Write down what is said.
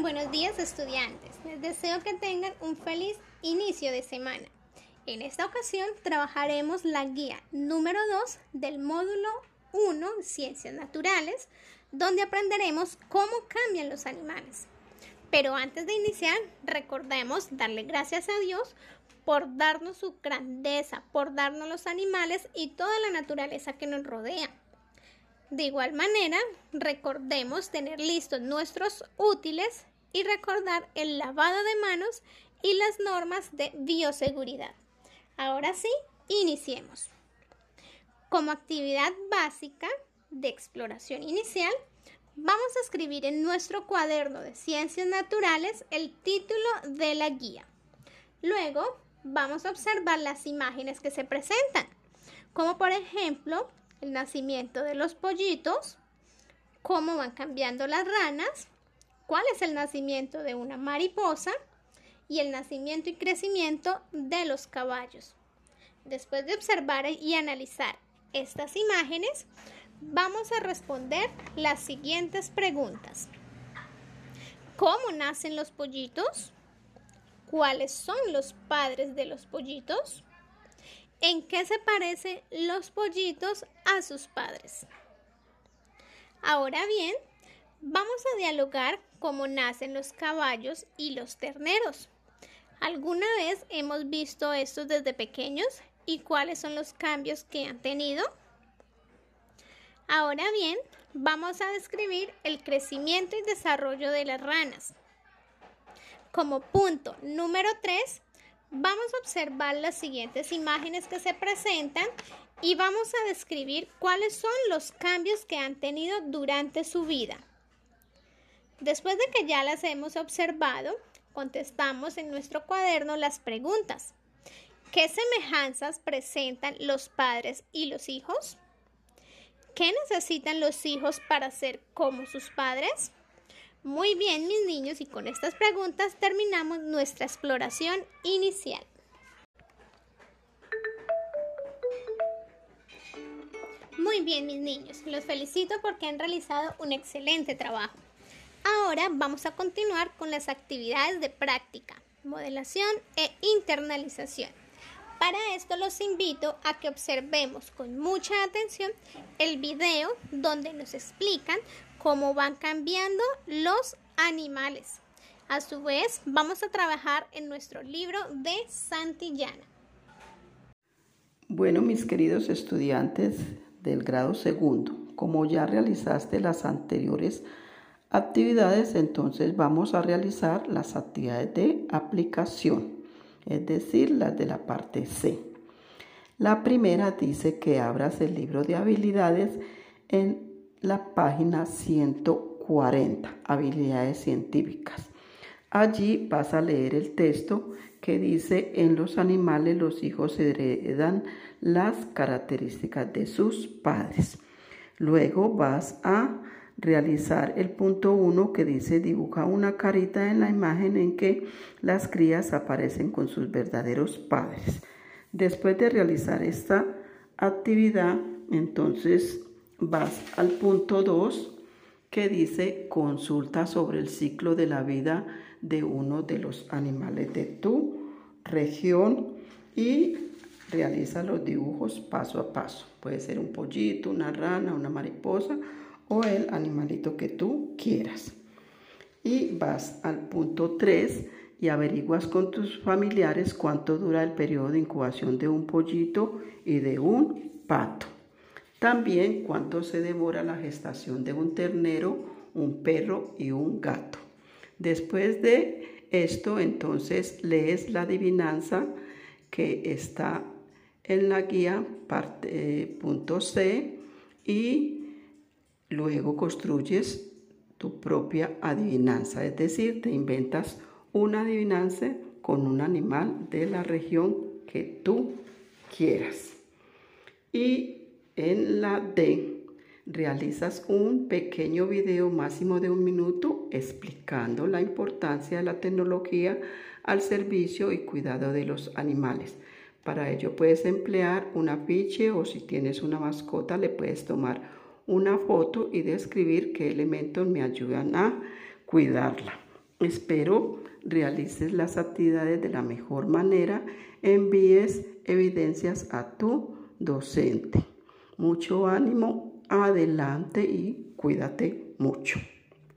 Buenos días estudiantes. Les deseo que tengan un feliz inicio de semana. En esta ocasión trabajaremos la guía número 2 del módulo 1 Ciencias Naturales, donde aprenderemos cómo cambian los animales. Pero antes de iniciar, recordemos darle gracias a Dios por darnos su grandeza, por darnos los animales y toda la naturaleza que nos rodea. De igual manera, recordemos tener listos nuestros útiles y recordar el lavado de manos y las normas de bioseguridad. Ahora sí, iniciemos. Como actividad básica de exploración inicial, vamos a escribir en nuestro cuaderno de ciencias naturales el título de la guía. Luego, vamos a observar las imágenes que se presentan, como por ejemplo el nacimiento de los pollitos, cómo van cambiando las ranas, cuál es el nacimiento de una mariposa y el nacimiento y crecimiento de los caballos. Después de observar y analizar estas imágenes, vamos a responder las siguientes preguntas. ¿Cómo nacen los pollitos? ¿Cuáles son los padres de los pollitos? ¿En qué se parecen los pollitos a sus padres? Ahora bien, vamos a dialogar cómo nacen los caballos y los terneros. ¿Alguna vez hemos visto estos desde pequeños y cuáles son los cambios que han tenido? Ahora bien, vamos a describir el crecimiento y desarrollo de las ranas. Como punto número 3, Vamos a observar las siguientes imágenes que se presentan y vamos a describir cuáles son los cambios que han tenido durante su vida. Después de que ya las hemos observado, contestamos en nuestro cuaderno las preguntas. ¿Qué semejanzas presentan los padres y los hijos? ¿Qué necesitan los hijos para ser como sus padres? Muy bien, mis niños, y con estas preguntas terminamos nuestra exploración inicial. Muy bien, mis niños, los felicito porque han realizado un excelente trabajo. Ahora vamos a continuar con las actividades de práctica, modelación e internalización. Para esto los invito a que observemos con mucha atención el video donde nos explican cómo van cambiando los animales. A su vez, vamos a trabajar en nuestro libro de Santillana. Bueno, mis queridos estudiantes del grado segundo, como ya realizaste las anteriores actividades, entonces vamos a realizar las actividades de aplicación, es decir, las de la parte C. La primera dice que abras el libro de habilidades en la página 140, habilidades científicas. Allí vas a leer el texto que dice, en los animales los hijos heredan las características de sus padres. Luego vas a realizar el punto 1 que dice dibuja una carita en la imagen en que las crías aparecen con sus verdaderos padres. Después de realizar esta actividad, entonces vas al punto 2 que dice consulta sobre el ciclo de la vida de uno de los animales de tu región y realiza los dibujos paso a paso. Puede ser un pollito, una rana, una mariposa o el animalito que tú quieras. Y vas al punto 3 y averiguas con tus familiares cuánto dura el periodo de incubación de un pollito y de un pato. También cuánto se demora la gestación de un ternero, un perro y un gato. Después de esto, entonces lees la adivinanza que está en la guía parte, eh, punto C y luego construyes tu propia adivinanza, es decir, te inventas una adivinanza con un animal de la región que tú quieras. Y en la D realizas un pequeño video máximo de un minuto explicando la importancia de la tecnología al servicio y cuidado de los animales. Para ello puedes emplear un afiche o si tienes una mascota le puedes tomar una foto y describir qué elementos me ayudan a cuidarla. Espero realices las actividades de la mejor manera, envíes evidencias a tu docente. Mucho ánimo, adelante y cuídate mucho.